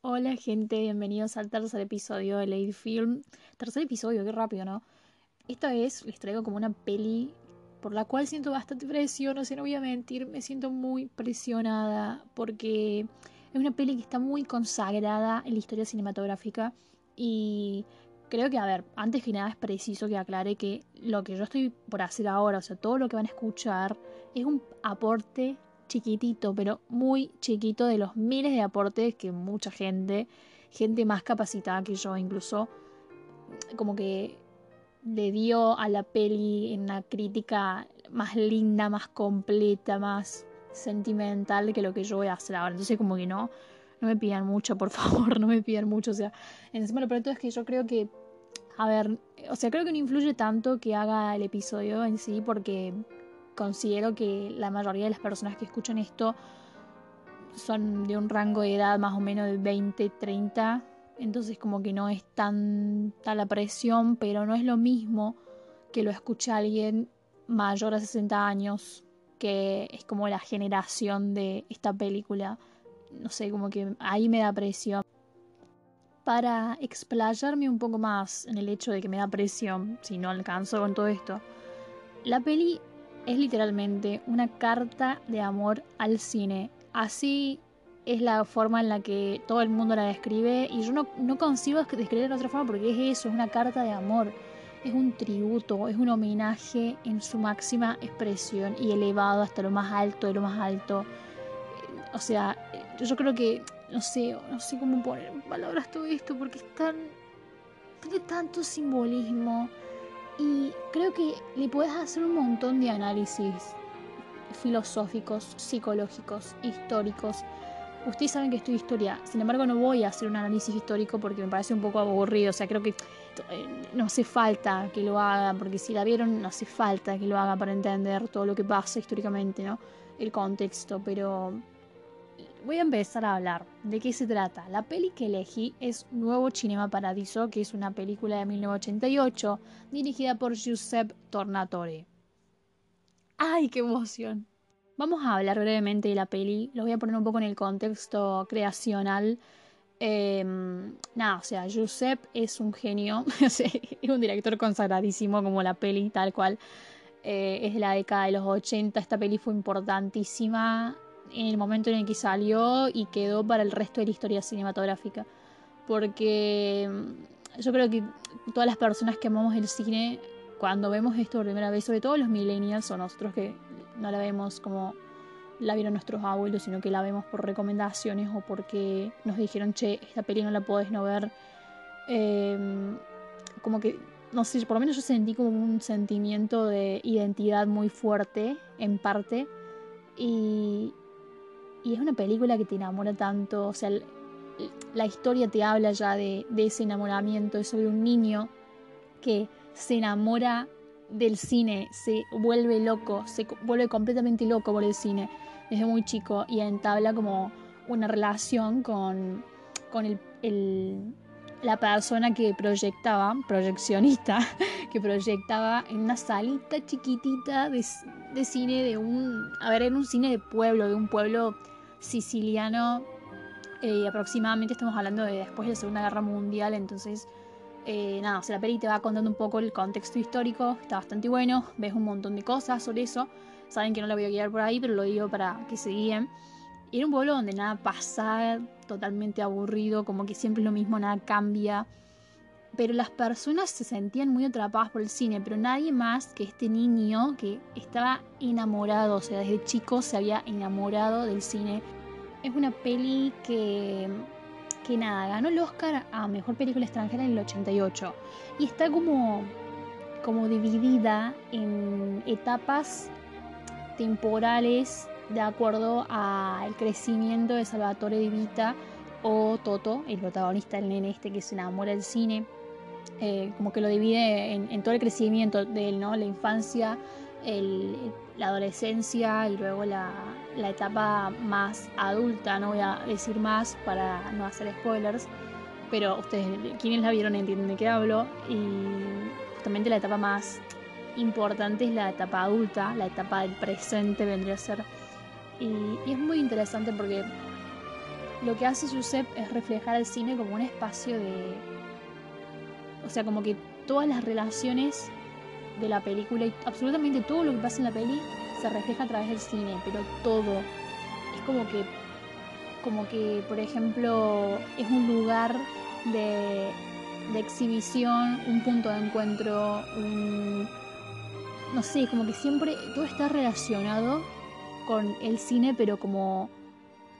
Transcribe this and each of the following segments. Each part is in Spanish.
Hola gente, bienvenidos al tercer episodio de Lady Film. Tercer episodio, qué rápido, ¿no? Esta vez les traigo como una peli por la cual siento bastante presión, no sé, no voy a mentir, me siento muy presionada porque es una peli que está muy consagrada en la historia cinematográfica y creo que, a ver, antes que nada es preciso que aclare que lo que yo estoy por hacer ahora, o sea, todo lo que van a escuchar es un aporte chiquitito, pero muy chiquito de los miles de aportes que mucha gente, gente más capacitada que yo incluso, como que le dio a la peli en una crítica más linda, más completa, más sentimental que lo que yo voy a hacer ahora. Entonces como que no, no me pidan mucho, por favor, no me pidan mucho. O sea, encima lo peor es que yo creo que, a ver, o sea, creo que no influye tanto que haga el episodio en sí porque considero que la mayoría de las personas que escuchan esto son de un rango de edad más o menos de 20, 30, entonces como que no es tanta la presión, pero no es lo mismo que lo escuche alguien mayor a 60 años, que es como la generación de esta película. No sé, como que ahí me da presión. Para explayarme un poco más en el hecho de que me da presión, si no alcanzo con todo esto, la peli es literalmente una carta de amor al cine. Así es la forma en la que todo el mundo la describe y yo no, no consigo describirla de otra forma porque es eso, es una carta de amor, es un tributo, es un homenaje en su máxima expresión y elevado hasta lo más alto de lo más alto. O sea, yo creo que, no sé, no sé cómo poner en palabras todo esto porque es tan, tiene tanto simbolismo y creo que le puedes hacer un montón de análisis filosóficos, psicológicos, históricos. Ustedes saben que estudio historia, sin embargo no voy a hacer un análisis histórico porque me parece un poco aburrido, o sea, creo que eh, no hace falta que lo haga, porque si la vieron no hace falta que lo haga para entender todo lo que pasa históricamente, ¿no? El contexto, pero voy a empezar a hablar de qué se trata. La peli que elegí es Nuevo Cinema Paradiso, que es una película de 1988 dirigida por Giuseppe Tornatore. ¡Ay, qué emoción! Vamos a hablar brevemente de la peli, lo voy a poner un poco en el contexto creacional. Em, nada, o sea, Giuseppe es un genio, es un director consagradísimo como la peli, tal cual. Eh, es de la década de los 80, esta peli fue importantísima en el momento en el que salió y quedó para el resto de la historia cinematográfica. Porque mm, yo creo que todas las personas que amamos el cine, cuando vemos esto por primera vez, sobre todo los millennials o nosotros que no la vemos como la vieron nuestros abuelos, sino que la vemos por recomendaciones o porque nos dijeron, che, esta peli no la podés no ver. Em, como que, no sé, por lo menos yo sentí como un sentimiento de identidad muy fuerte, en parte. Y, y es una película que te enamora tanto, o sea, la historia te habla ya de, ese enamoramiento, es sobre un niño que se enamora del cine, se vuelve loco, se vuelve completamente loco por el cine desde muy chico y entabla como una relación con, con el, la persona que proyectaba, proyeccionista, que proyectaba en una salita chiquitita de, de cine de un, a ver, en un cine de pueblo, de un pueblo siciliano, eh, aproximadamente estamos hablando de después de la Segunda Guerra Mundial, entonces eh, nada, o sea, la peli te va contando un poco el contexto histórico, está bastante bueno, ves un montón de cosas sobre eso, saben que no la voy a guiar por ahí, pero lo digo para que se guíen. Era un pueblo donde nada pasa, totalmente aburrido, como que siempre es lo mismo, nada cambia. Pero las personas se sentían muy atrapadas por el cine, pero nadie más que este niño que estaba enamorado, o sea, desde chico se había enamorado del cine. Es una peli que, que nada, ganó el Oscar a Mejor Película Extranjera en el 88 y está como, como dividida en etapas temporales de acuerdo al crecimiento de Salvatore Di Vita o Toto, el protagonista, el nene este que se enamora del cine eh, como que lo divide en, todo el crecimiento de él, ¿no? La infancia, la adolescencia y luego la, etapa más adulta, no voy a decir más para no hacer spoilers, pero ustedes, quienes la vieron entienden de qué hablo, y justamente la etapa más importante es la etapa adulta, la etapa del presente vendría a ser, y, es muy interesante porque lo que hace Giuseppe es reflejar al cine como un espacio de... O sea, como que todas las relaciones de la película y absolutamente todo lo que pasa en la peli se refleja a través del cine, pero todo. Es como que, como que, por ejemplo, es un lugar de, exhibición, un punto de encuentro, un... No sé, como que siempre todo está relacionado con el cine, pero como...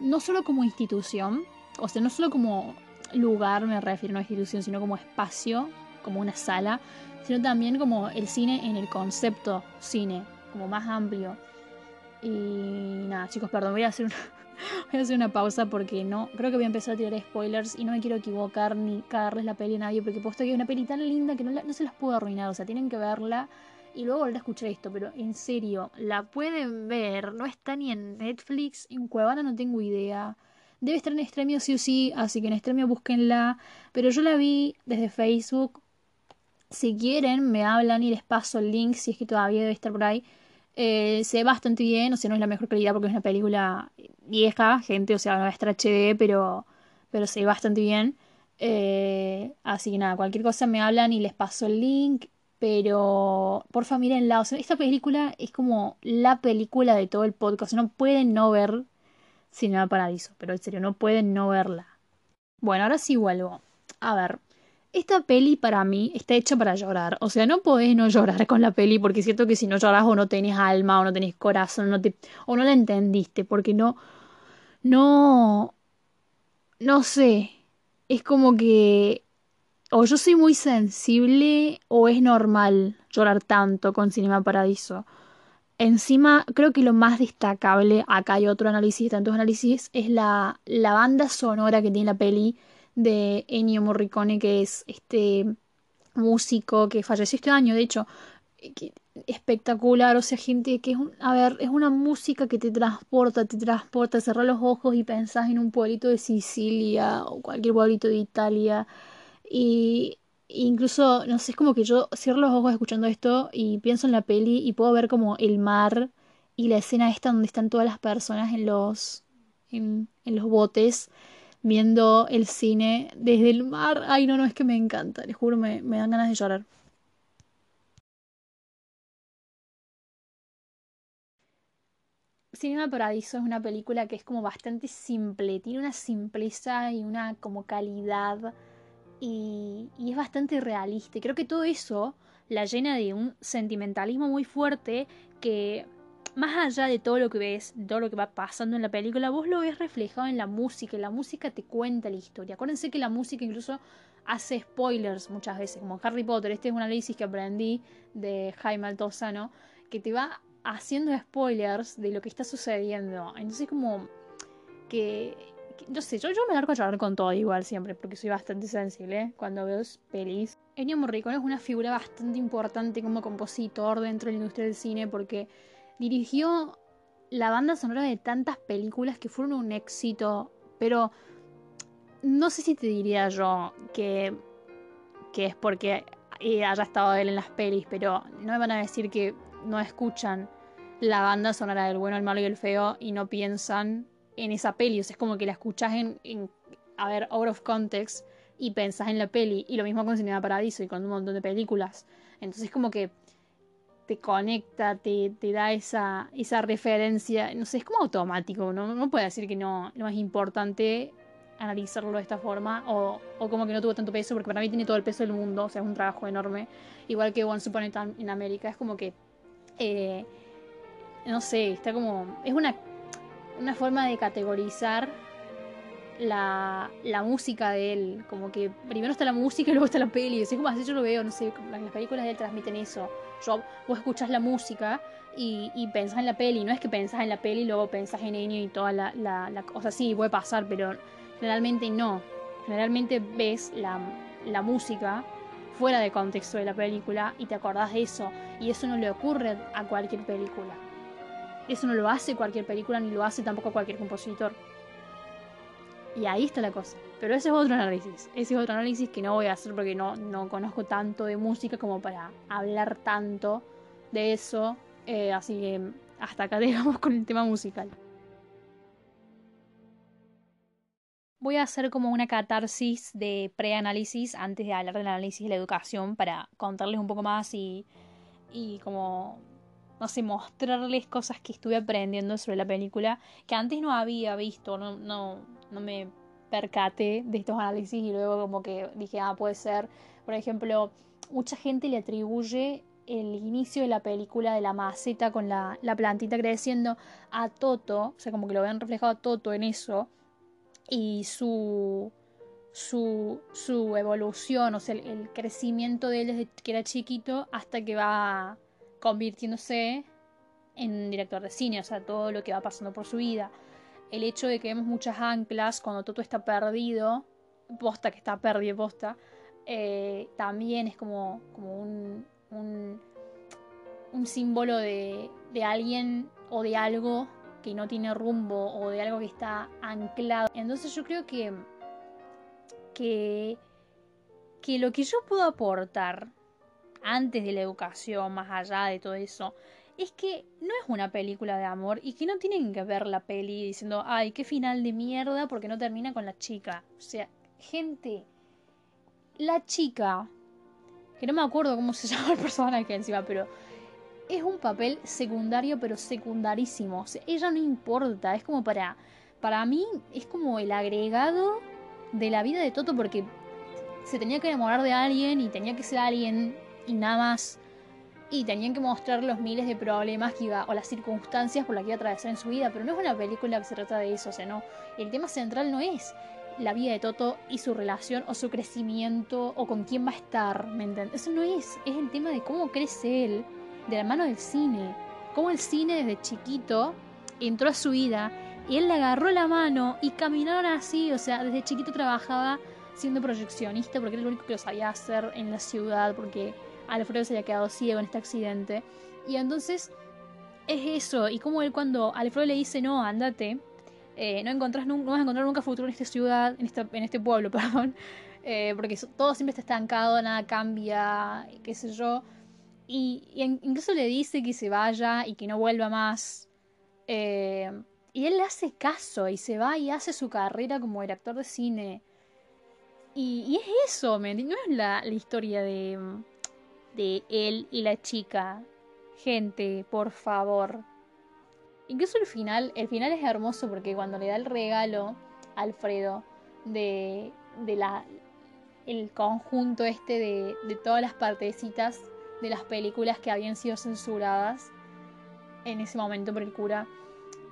No solo como institución, o sea, no solo como lugar, me refiero a institución, sino como espacio, como una sala, sino también como el cine en el concepto cine, como más amplio. Y nada, chicos, perdón, voy a hacer una, voy a hacer una pausa porque no, creo que voy a empezar a tirar spoilers y no me quiero equivocar ni cagarles la peli a nadie porque puesto que es una peli tan linda que no, no se las puedo arruinar, o sea, tienen que verla y luego volver a escuchar esto, pero en serio, la pueden ver, no está ni en Netflix, en Cuevana no tengo idea. Debe estar en Extremio sí o sí, así que en Extremio búsquenla. Pero yo la vi desde Facebook si quieren, me hablan y les paso el link si es que todavía debe estar por ahí. Eh, se ve bastante bien, o sea, no es la mejor calidad porque es una película vieja, gente, o sea, no va a estar HD, pero, pero se ve bastante bien. Eh, así que nada, cualquier cosa me hablan y les paso el link. Pero porfa, mírenla. O sea, esta película es como la película de todo el podcast. no pueden no ver Cinema Paradiso. Pero en serio, no pueden no verla. Bueno, ahora sí vuelvo. A ver, esta peli para mí está hecha para llorar. O sea, no podés no llorar con la peli porque siento que si no lloras o no tenés alma o no tenés corazón no te, o no la entendiste porque no... No... No sé. Es como que... O yo soy muy sensible o es normal llorar tanto con Cinema Paradiso. Encima, creo que lo más destacable, acá hay otro análisis, tantos análisis, es la, la banda sonora que tiene la peli de Ennio Morricone, que es este músico que falleció este año, de hecho, espectacular, o sea, gente que es, un, a ver, es una música que te transporta, te transporta, cerrar los ojos y pensás en un pueblito de Sicilia o cualquier pueblito de Italia. Y incluso, no sé, es como que yo cierro los ojos escuchando esto y pienso en la peli y puedo ver como el mar y la escena esta donde están todas las personas en los en, en los botes viendo el cine desde el mar. Ay, no, no, es que me encanta, les juro, me, me dan ganas de llorar. Cinema Paradiso es una película que es como bastante simple, tiene una simpleza y una como calidad y, es bastante realista. Y creo que todo eso la llena de un sentimentalismo muy fuerte que más allá de todo lo que ves, de todo lo que va pasando en la película, vos lo ves reflejado en la música y la música te cuenta la historia. Acuérdense que la música incluso hace spoilers muchas veces, como Harry Potter. Este es un análisis que aprendí de Jaime Altozano, que te va haciendo spoilers de lo que está sucediendo. Entonces como que, yo sé, yo, yo me largo a llorar con todo igual siempre, porque soy bastante sensible cuando veo pelis. Ennio Morricone es una figura bastante importante como compositor dentro de la industria del cine porque dirigió la banda sonora de tantas películas que fueron un éxito, pero no sé si te diría yo que, que es porque haya estado él en las pelis, pero no me van a decir que no escuchan la banda sonora del bueno, el malo y el feo y no piensan en esa peli. O sea, es como que la escuchas en, en a ver, out of context y pensás en la peli. Y lo mismo con Cinema Paradiso y con un montón de películas. Entonces, como que te conecta, te, te da esa, esa referencia, no sé, es como automático, no, no puede decir que no, no es importante analizarlo de esta forma o, o, como que no tuvo tanto peso, porque para mí tiene todo el peso del mundo, o sea, es un trabajo enorme, igual que One Upon en América, es como que, eh, no sé, está como, es una, una forma de categorizar la, la, música de él. Como que primero está la música y luego está la peli. Es como así yo lo veo, no sé, las películas de él transmiten eso. Yo, vos escuchás la música y, y pensás en la peli. No es que pensás en la peli y luego pensás en Enio y toda la, la, O sí, puede pasar, pero generalmente no. Generalmente ves la, la música fuera de contexto de la película y te acordás de eso. Y eso no le ocurre a cualquier película. Eso no lo hace cualquier película ni lo hace tampoco cualquier compositor. Y ahí está la cosa. Pero ese es otro análisis. Ese es otro análisis que no voy a hacer porque no, no conozco tanto de música como para hablar tanto de eso. Eh, así que hasta acá dejamos con el tema musical. voy a hacer como una catarsis de preanálisis antes de hablar del análisis de la educación para contarles un poco más y, y como, no sé, mostrarles cosas que estuve aprendiendo sobre la película que antes no había visto, no, no, no me percaté de estos análisis y luego como que dije, ah, puede ser, por ejemplo, mucha gente le atribuye el inicio de la película de la maceta con la, la plantita creciendo a Toto, o sea, como que lo ven reflejado a Toto en eso, y su, su, su evolución, o sea, el, el, crecimiento de él desde que era chiquito hasta que va convirtiéndose en director de cine, o sea, todo lo que va pasando por su vida. El hecho de que vemos muchas anclas cuando Toto está perdido, posta que está perdido, posta, eh, también es como, como un, un, un símbolo de, de alguien o de algo que no tiene rumbo o de algo que está anclado. Entonces yo creo que, que, que lo que yo puedo aportar antes de la educación, más allá de todo eso, es que no es una película de amor y que no tienen que ver la peli diciendo, ay, qué final de mierda porque no termina con la chica. O sea, gente, la chica, que no me acuerdo cómo se llama el personaje encima, pero es un papel secundario, pero secundarísimo. Ella no importa, es como para. Para mí, es como el agregado de la vida de Toto, porque se tenía que enamorar de alguien y tenía que ser alguien y nada más. Y tenían que mostrar los miles de problemas que iba, o las circunstancias por las que iba a atravesar en su vida. Pero no es una película que se trata de eso, o sea, no. El tema central no es la vida de Toto y su relación o su crecimiento o con quién va a estar, ¿me entiendes? Eso no es, es el tema de cómo crece él de la mano del cine. Cómo el cine desde chiquito entró a su vida y él le agarró la mano y caminaron así. O sea, desde chiquito trabajaba siendo proyeccionista porque era lo único que lo sabía hacer en la ciudad porque Alfredo se había quedado ciego en este accidente. Y entonces es eso. Y como él cuando Alfredo le dice, no, andate, eh, no, encontrás no vas a encontrar nunca futuro en esta ciudad, en, esta, en este pueblo, perdón. Eh, porque todo siempre está estancado, nada cambia, qué sé yo. Y, incluso le dice que se vaya y que no vuelva más. Eh, y él le hace caso y se va y hace su carrera como director de cine. Y, es eso, ¿me No es la, la historia de, de él y la chica. Gente, por favor. Incluso el final, el final es hermoso porque cuando le da el regalo a Alfredo de, de la, el conjunto este de, de todas las partecitas de las películas que habían sido censuradas en ese momento por el cura.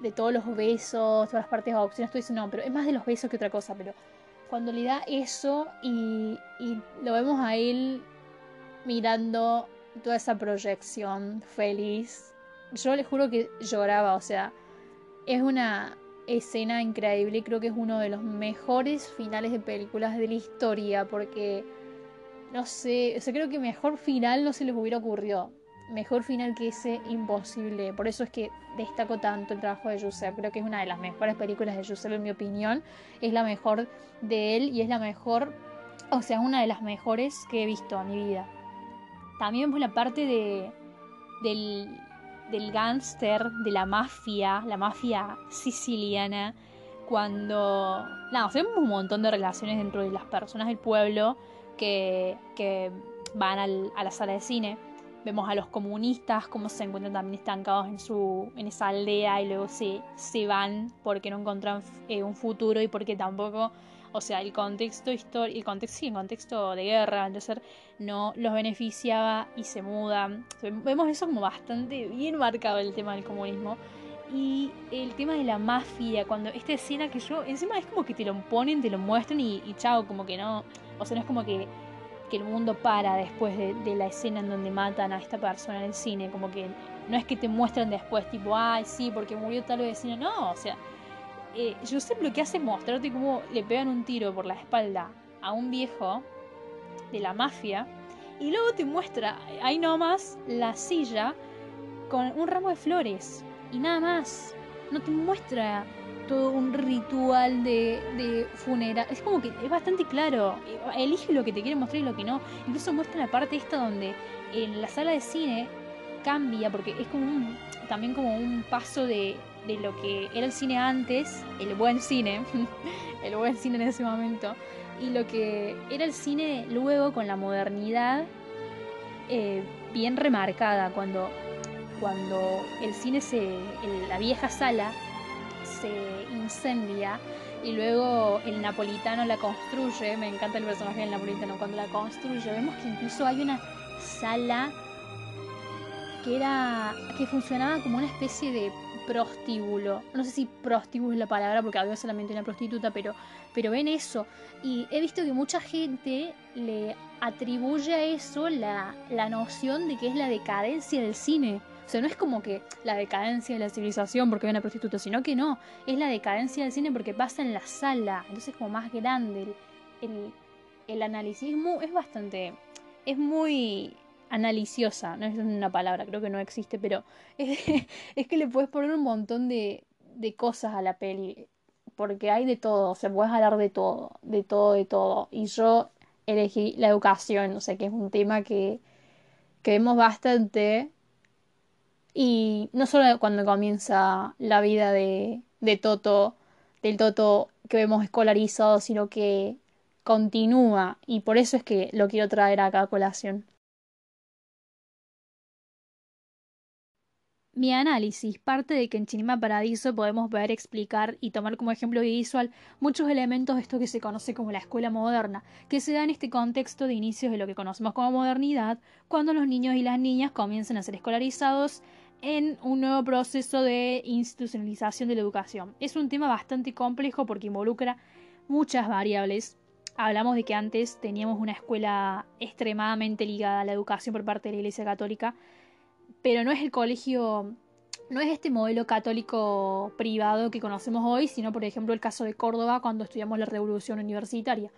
De todos los besos, todas las partes de adopción, estoy diciendo, no, pero es más de los besos que otra cosa, pero cuando le da eso y, y lo vemos a él mirando toda esa proyección feliz, yo le juro que lloraba, o sea, es una escena increíble, creo que es uno de los mejores finales de películas de la historia, porque no sé, o sea, creo que mejor final no se les hubiera ocurrido. Mejor final que ese, imposible. Por eso es que destaco tanto el trabajo de Joseph. Creo que es una de las mejores películas de Joseph, en mi opinión. Es la mejor de él y es la mejor, o sea, una de las mejores que he visto en mi vida. También vemos la parte de, del, del gángster, de la mafia, la mafia siciliana. Cuando. Nada, vemos un montón de relaciones dentro de las personas del pueblo que, van a la sala de cine. Vemos a los comunistas cómo se encuentran también estancados en, su, en esa aldea y luego se, se van porque no encuentran eh, un futuro y porque tampoco, o sea, el contexto histórico, el contexto, sí, el contexto de guerra, entonces no los beneficiaba y se mudan. Vemos eso como bastante bien marcado el tema del comunismo. Y el tema de la mafia, cuando esta escena que yo, encima es como que te lo ponen, te lo muestran y, chao, como que no, o sea, no es como que, el mundo para después de, la escena en donde matan a esta persona en el cine, como que no es que te muestran después, tipo, ay, sí, porque murió tal vecino, no, o sea, eh, sé lo que hace es mostrarte cómo le pegan un tiro por la espalda a un viejo de la mafia y luego te muestra ahí nomás la silla con un ramo de flores y nada más. No te muestra todo un ritual de, de funeral. Es como que es bastante claro. Elige lo que te quiere mostrar y lo que no. Incluso muestra la parte esta donde en la sala de cine cambia, porque es como un, también como un paso de, de lo que era el cine antes, el buen cine, el buen cine en ese momento, y lo que era el cine luego con la modernidad eh, bien remarcada, cuando, cuando el cine se. la vieja sala se incendia y luego el napolitano la construye. Me encanta el personaje del napolitano. Cuando la construye, vemos que incluso hay una sala que era. que funcionaba como una especie de prostíbulo. No sé si prostíbulo es la palabra porque había solamente una prostituta, pero, pero ven eso. Y he visto que mucha gente le atribuye a eso la, la noción de que es la decadencia del cine. O sea, no es como que la decadencia de la civilización porque hay una prostituta, sino que no, es la decadencia del cine porque pasa en la sala, entonces es como más grande. El, el, el análisis es bastante, es muy analiciosa, no es una palabra, creo que no existe, pero es, que le puedes poner un montón de, cosas a la peli, porque hay de todo, o sea, puedes hablar de todo, de todo, de todo. Y yo elegí la educación, o sea, que es un tema que, que vemos bastante. Y no solo cuando comienza la vida de, de Toto, del Toto que vemos escolarizado, sino que continúa. Y por eso es que lo quiero traer acá a colación. Mi análisis parte de que en Cinema Paradiso podemos ver, explicar y tomar como ejemplo visual muchos elementos de esto que se conoce como la escuela moderna, que se da en este contexto de inicios de lo que conocemos como modernidad, cuando los niños y las niñas comienzan a ser escolarizados en un nuevo proceso de institucionalización de la educación. Es un tema bastante complejo porque involucra muchas variables. Hablamos de que antes teníamos una escuela extremadamente ligada a la educación por parte de la Iglesia Católica, pero no es el colegio, no es este modelo católico privado que conocemos hoy, sino por ejemplo el caso de Córdoba cuando estudiamos la Revolución Universitaria.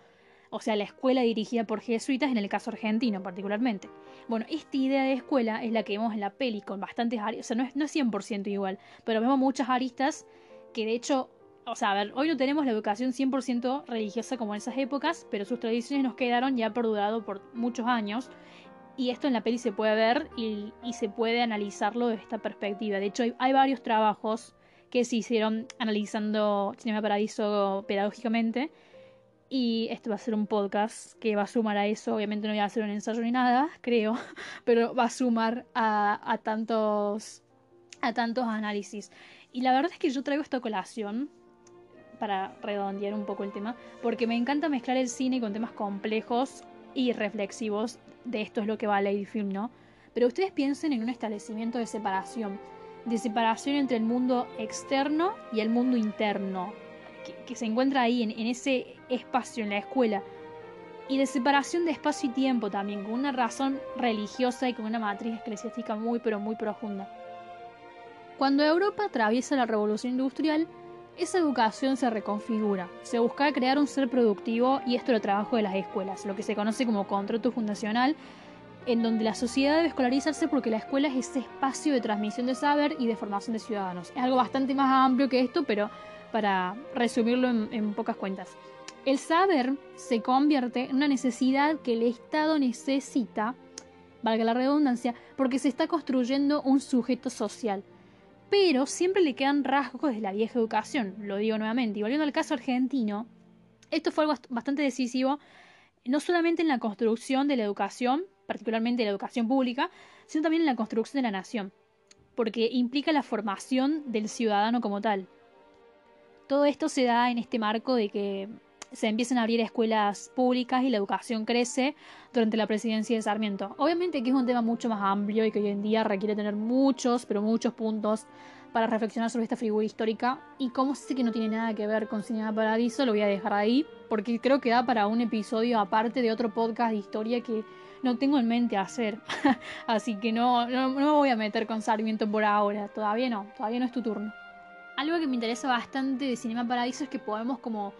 O sea, la escuela dirigida por jesuitas en el caso argentino particularmente. Bueno, esta idea de escuela es la que vemos en la peli con bastantes aristas, o sea, no es, no es 100% igual, pero vemos muchas aristas que de hecho o sea, a ver, hoy no tenemos la educación 100% religiosa como en esas épocas, pero sus tradiciones nos quedaron y ha perdurado por muchos años y esto en la peli se puede ver y, se puede analizarlo desde esta perspectiva. De hecho, hay, varios trabajos que se hicieron analizando Cinema Paradiso pedagógicamente. Y esto va a ser un podcast que va a sumar a eso. Obviamente no voy a hacer un ensayo ni nada, creo, pero va a sumar a, tantos, a tantos análisis. Y la verdad es que yo traigo esta colación para redondear un poco el tema, porque me encanta mezclar el cine con temas complejos y reflexivos de esto es lo que va Lady Film, ¿no? Pero ustedes piensen en un establecimiento de separación, de separación entre el mundo externo y el mundo interno, que, se encuentra ahí en, ese espacio, en la escuela, y de separación de espacio y tiempo también, con una razón religiosa y con una matriz eclesiástica muy pero muy profunda. Cuando Europa atraviesa la revolución industrial, esa educación se reconfigura. Se busca crear un ser productivo y esto es el trabajo de las escuelas, lo que se conoce como contrato fundacional, en donde la sociedad debe escolarizarse porque la escuela es ese espacio de transmisión de saber y de formación de ciudadanos. Es algo bastante más amplio que esto, pero para resumirlo en, en pocas cuentas. El saber se convierte en una necesidad que el Estado necesita, valga la redundancia, porque se está construyendo un sujeto social pero siempre le quedan rasgos de la vieja educación, lo digo nuevamente. Y volviendo al caso argentino, esto fue algo bastante decisivo, no solamente en la construcción de la educación, particularmente la educación pública, sino también en la construcción de la nación, porque implica la formación del ciudadano como tal. Todo esto se da en este marco de que se empiezan a abrir escuelas públicas y la educación crece durante la presidencia de Sarmiento. Obviamente que es un tema mucho más amplio y que hoy en día requiere tener muchos, pero muchos puntos para reflexionar sobre esta figura histórica y como sé que no tiene nada que ver con Cinema Paradiso, lo voy a dejar ahí porque creo que da para un episodio aparte de otro podcast de historia que no tengo en mente hacer. Así que no, no, no me voy a meter con Sarmiento por ahora, todavía no, todavía no es tu turno. Algo que me interesa bastante de Cinema Paradiso es que podemos como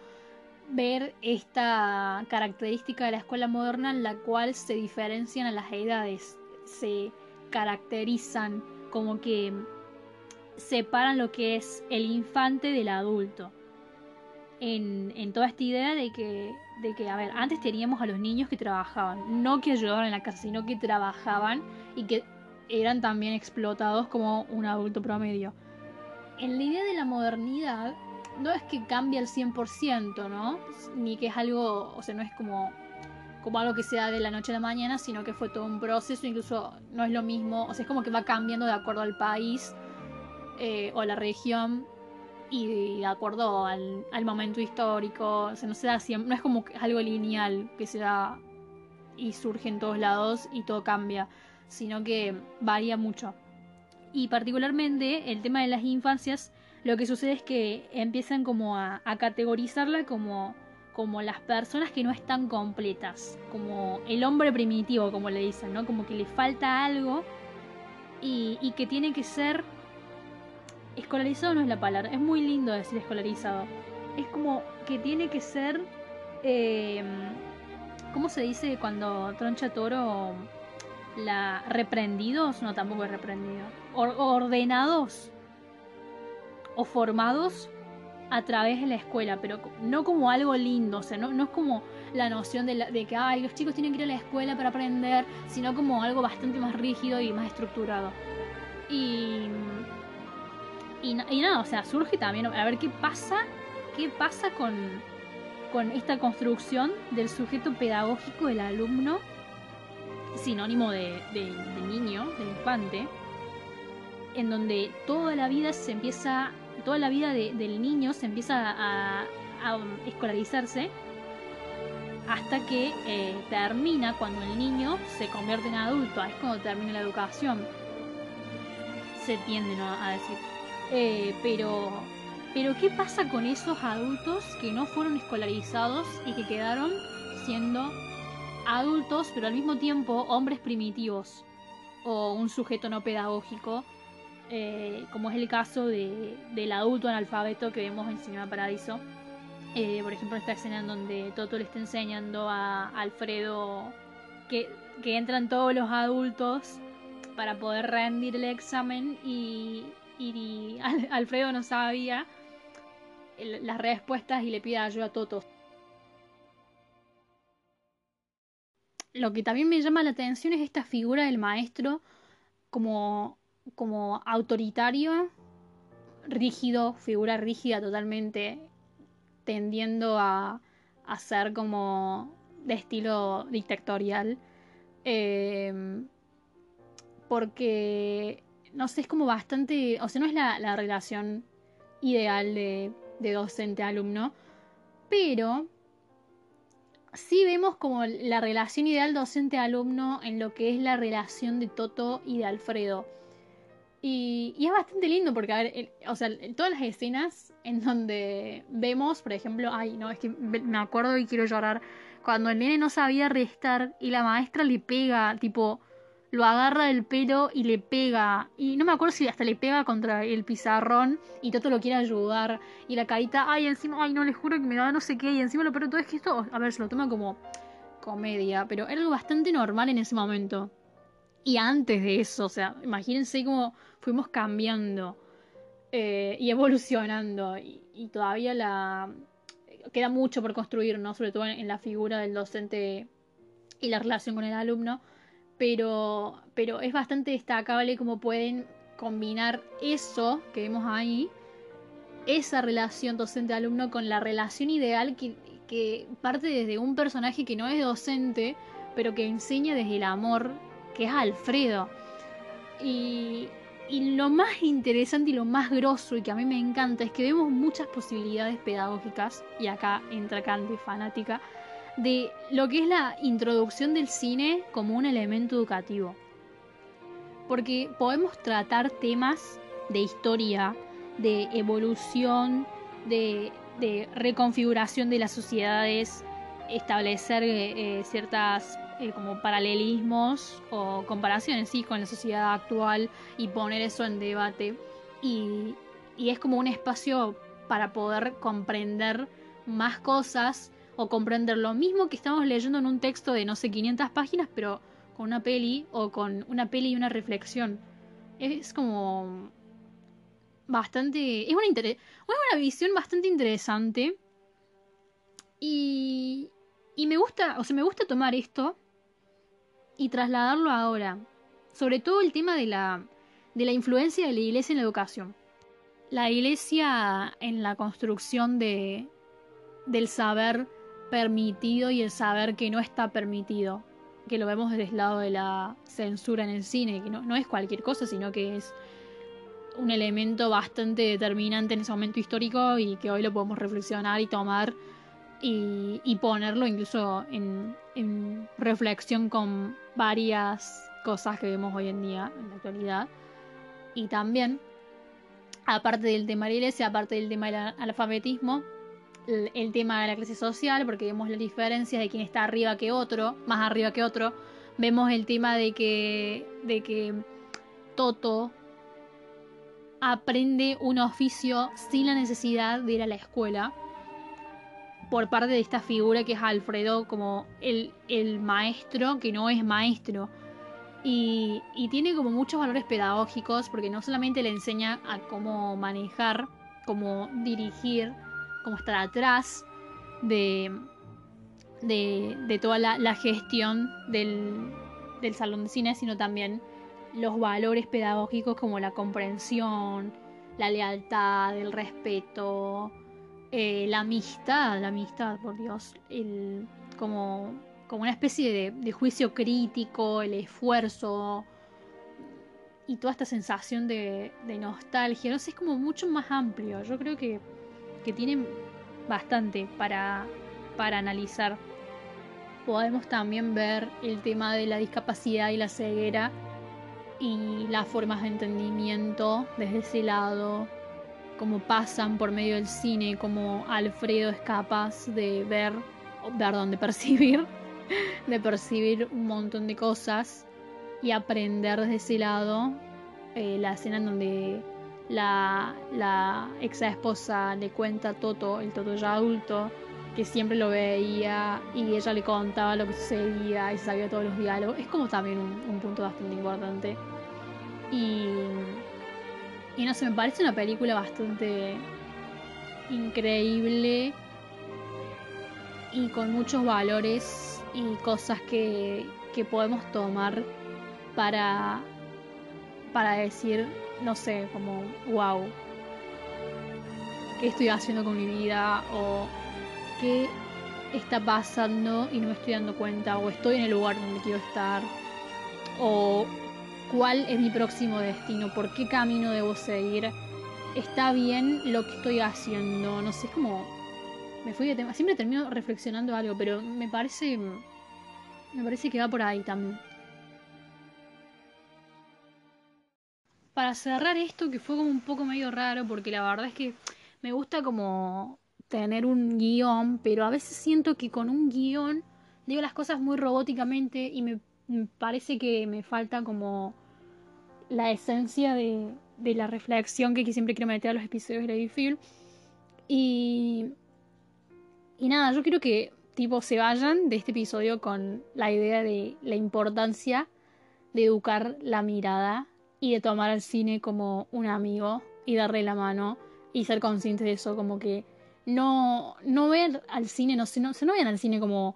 ver esta característica de la escuela moderna en la cual se diferencian a las edades, se caracterizan como que separan lo que es el infante del adulto. En, en, toda esta idea de que, de que, a ver, antes teníamos a los niños que trabajaban, no que ayudaban en la casa, sino que trabajaban y que eran también explotados como un adulto promedio. en la idea de la modernidad no es que cambie al 100%, ¿no? Ni que es algo, o sea, no es como, como algo que sea de la noche a la mañana, sino que fue todo un proceso, incluso no es lo mismo, o sea, es como que va cambiando de acuerdo al país eh, o la región y de acuerdo al, al momento histórico, o sea, no, se da siempre, es como algo lineal que se da y surge en todos lados y todo cambia, sino que varía mucho. Y particularmente el tema de las infancias, lo que sucede es que empiezan como a, categorizarla como, como las personas que no están completas, como el hombre primitivo, como le dicen, ¿no? Como que le falta algo y, que tiene que ser... Escolarizado no es la palabra, es muy lindo decir escolarizado. Es como que tiene que ser... Eh, ¿Cómo se dice cuando troncha toro la reprendidos? No, tampoco es reprendido. ordenados o formados a través de la escuela, pero no como algo lindo, o sea, no, no es como la noción de, de, que Ay, los chicos tienen que ir a la escuela para aprender, sino como algo bastante más rígido y más estructurado. Y, y, nada, o sea, surge también, a ver qué pasa, qué pasa con, con esta construcción del sujeto pedagógico del alumno, sinónimo de, niño, de infante, en donde toda la vida se empieza, toda la vida del niño se empieza a, escolarizarse hasta que eh, termina cuando el niño se convierte en adulto, es cuando termina la educación, se tiende a decir. Eh, pero pero ¿qué pasa con esos adultos que no fueron escolarizados y que quedaron siendo adultos, pero al mismo tiempo hombres primitivos o un sujeto no pedagógico, eh, como es el caso del adulto analfabeto que vemos en Cinema Paradiso? Eh, por ejemplo, esta escena en donde Toto le está enseñando a Alfredo que, entran todos los adultos para poder rendir el examen y Alfredo no sabía las respuestas y le pide ayuda a Toto. Lo que también me llama la atención es esta figura del maestro como, como autoritario, rígido, figura rígida totalmente, tendiendo a, a ser como de estilo dictatorial. Eh, porque, no sé, es como bastante, o sea, no es la, la relación ideal de de docente-alumno, pero sí vemos como la relación ideal docente-alumno en lo que es la relación de Toto y de Alfredo. Y, es bastante lindo porque, a ver, o sea, todas las escenas en donde vemos, por ejemplo, ay, no, es que me acuerdo y quiero llorar, cuando el nene no sabía restar y la maestra le pega, tipo, lo agarra del pelo y le pega. Y no me acuerdo si hasta le pega contra el pizarrón y Toto lo quiere ayudar. Y la carita, ay, encima, ay, no, le juro que me da no sé qué. Y encima lo peor todo es que esto, a ver, se lo toma como comedia, pero era algo bastante normal en ese momento. Y antes de eso, o sea, imagínense cómo fuimos cambiando eh, y evolucionando. Y, todavía. Queda mucho por construir, ¿no? Sobre todo en la figura del docente y la relación con el alumno pero, pero es bastante destacable cómo pueden combinar eso que vemos ahí, esa relación docente-alumno con la relación ideal que, que parte desde un personaje que no es docente, pero que enseña desde el amor, que es Alfredo. Y, y lo más interesante y lo más grosso y que a mí me encanta es que vemos muchas posibilidades pedagógicas, y acá entra Candy fanática, de lo que es la introducción del cine como un elemento educativo. Porque podemos tratar temas de historia, de evolución, de, reconfiguración de las sociedades, establecer eh, eh, ciertas eh, como paralelismos o comparaciones con la sociedad actual y poner eso en debate. y es como un espacio para poder comprender más cosas o comprender lo mismo que estamos leyendo en un texto de no sé 500 páginas, pero con una peli o con una peli y una reflexión. Es como bastante es una, es una visión bastante interesante y y me gusta, o sea, me gusta tomar esto y trasladarlo ahora, sobre todo el tema de la de la influencia de la iglesia en la educación. la iglesia en la construcción de, del saber permitido y el saber que no está permitido, que lo vemos desde el lado de la censura en el cine, que no, no es cualquier cosa, sino que es un elemento bastante determinante en ese momento histórico y que hoy lo podemos reflexionar y tomar y, y ponerlo incluso en, reflexión con varias cosas que vemos hoy en día, en la actualidad. Y también, aparte del tema de la iglesia, aparte del tema del alfabetismo, el, el tema de la clase social, porque vemos las diferencias de quién está arriba que otro, más arriba que otro. Vemos el tema de que, de que Toto aprende un oficio sin la necesidad de ir a la escuela por parte de esta figura que es Alfredo como el, el maestro que no es maestro. Y, y, tiene como muchos valores pedagógicos porque no solamente le enseña a cómo manejar, cómo dirigir, cómo estar atrás de, de, toda la, la gestión del, del salón de cine, sino también los valores pedagógicos como la comprensión, la lealtad, el respeto, eh, la amistad, la amistad, por Dios, el, como, como una especie de, de, juicio crítico, el esfuerzo y toda esta sensación de, nostalgia. No sé, es como mucho más amplio. Yo creo que, que tiene bastante para, para analizar. Podemos también ver el tema de la discapacidad y la ceguera y las formas de entendimiento desde ese lado, cómo pasan por medio del cine, cómo Alfredo es capaz de ver, perdón, de percibir, de percibir un montón de cosas y aprender desde ese lado. Eh, la escena en donde la, la ex esposa le cuenta a Toto, el Toto ya adulto, que siempre lo veía y ella le contaba lo que sucedía y sabía todos los diálogos. Es como también un, un punto bastante importante. Y, y no sé, me parece una película bastante increíble y con muchos valores y cosas que, que podemos tomar para, para decir, no sé, como, wow, ¿qué estoy haciendo con mi vida? O qué está pasando y no me estoy dando cuenta, o estoy en el lugar donde quiero estar, o cuál es mi próximo destino, por qué camino debo seguir, está bien lo que estoy haciendo, no sé, es como... Me fui de tema, siempre termino reflexionando algo, pero me parece... Me parece que va por ahí también. Para cerrar esto, que fue como un poco medio raro, porque la verdad es que me gusta como tener un guion, pero a veces siento que con un guion digo las cosas muy robóticamente y me parece que me falta como la esencia de, de la reflexión que siempre quiero meter a los episodios de Lady Film. Y, y nada, yo quiero que tipo se vayan de este episodio con la idea de la importancia de educar la mirada y de tomar al cine como un amigo y darle la mano y ser conscientes de eso, como que no, no ver al cine, no, no, no vean al cine como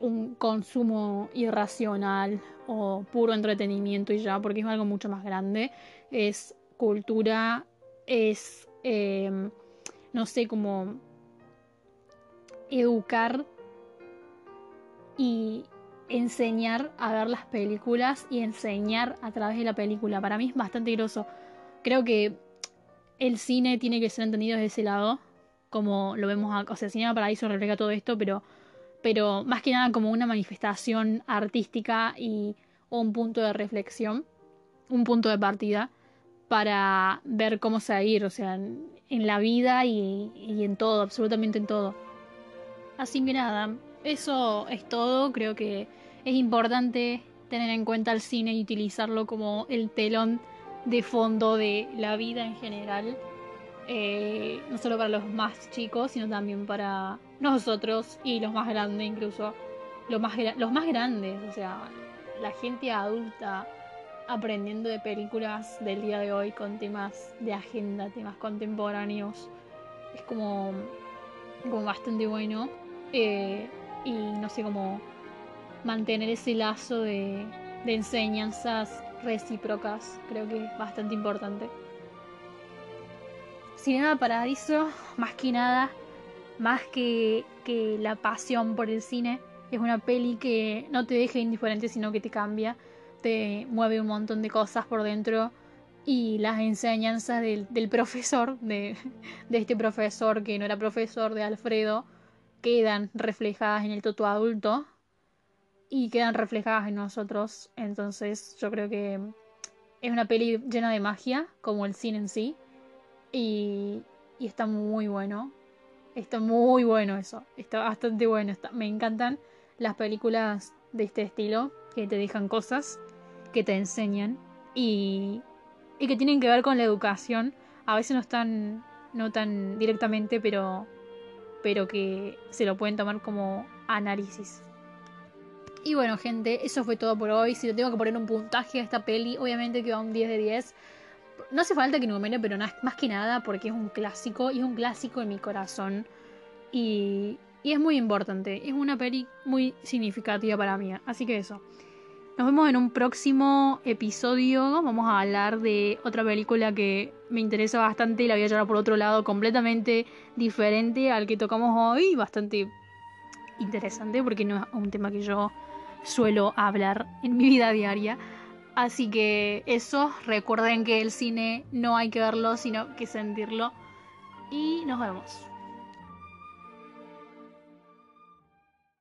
un consumo irracional o puro entretenimiento y ya, porque es algo mucho más grande. Es cultura, es, eh, no sé, como educar y enseñar a ver las películas y enseñar a través de la película. Para mí es bastante groso. Creo que el cine tiene que ser entendido desde ese lado, como lo vemos acá. O sea, Cinema Paraíso refleja todo esto, pero pero más que nada como una manifestación artística y un punto de reflexión, un punto de partida para ver cómo seguir, o sea, en, la vida y, y, en todo, absolutamente en todo. Así que nada, eso es todo, creo que es importante tener en cuenta el cine y utilizarlo como el telón de fondo de la vida en general eh, no solo para los más chicos, sino también para nosotros y los más grandes, incluso los más, los más grandes, o sea, la gente adulta aprendiendo de películas del día de hoy con temas de agenda, temas contemporáneos. Es como, como bastante bueno. Eh, y no sé cómo mantener ese lazo de, de enseñanzas recíprocas, creo que es bastante importante. Cinema Paradiso, más que nada, más que, que la pasión por el cine, es una peli que no te deja indiferente, sino que te cambia, te mueve un montón de cosas por dentro y las enseñanzas del, del profesor, de, de, este profesor que no era profesor, de Alfredo, quedan reflejadas en el Toto adulto y quedan reflejadas en nosotros. Entonces yo creo que es una peli llena de magia, como el cine en sí, y, y está muy bueno. Está muy bueno eso, está bastante bueno, me encantan las películas de este estilo, que te dejan cosas, que te enseñan y, y que tienen que ver con la educación. A veces no están, no tan directamente, pero, pero que se lo pueden tomar como análisis. Y bueno, gente, eso fue todo por hoy. Si le tengo que poner un puntaje a esta peli, obviamente que va un 10 de 10. No hace falta que numere, pero más que nada porque es un clásico y es un clásico en mi corazón. Y, y es muy importante. Es una peli muy significativa para mí. Así que eso. Nos vemos en un próximo episodio. Vamos a hablar de otra película que me interesa bastante y la voy a llevar por otro lado completamente diferente al que tocamos hoy. Bastante interesante porque no es un tema que yo suelo hablar en mi vida diaria. Así que eso, recuerden que el cine no hay que verlo, sino que sentirlo. Y nos vemos.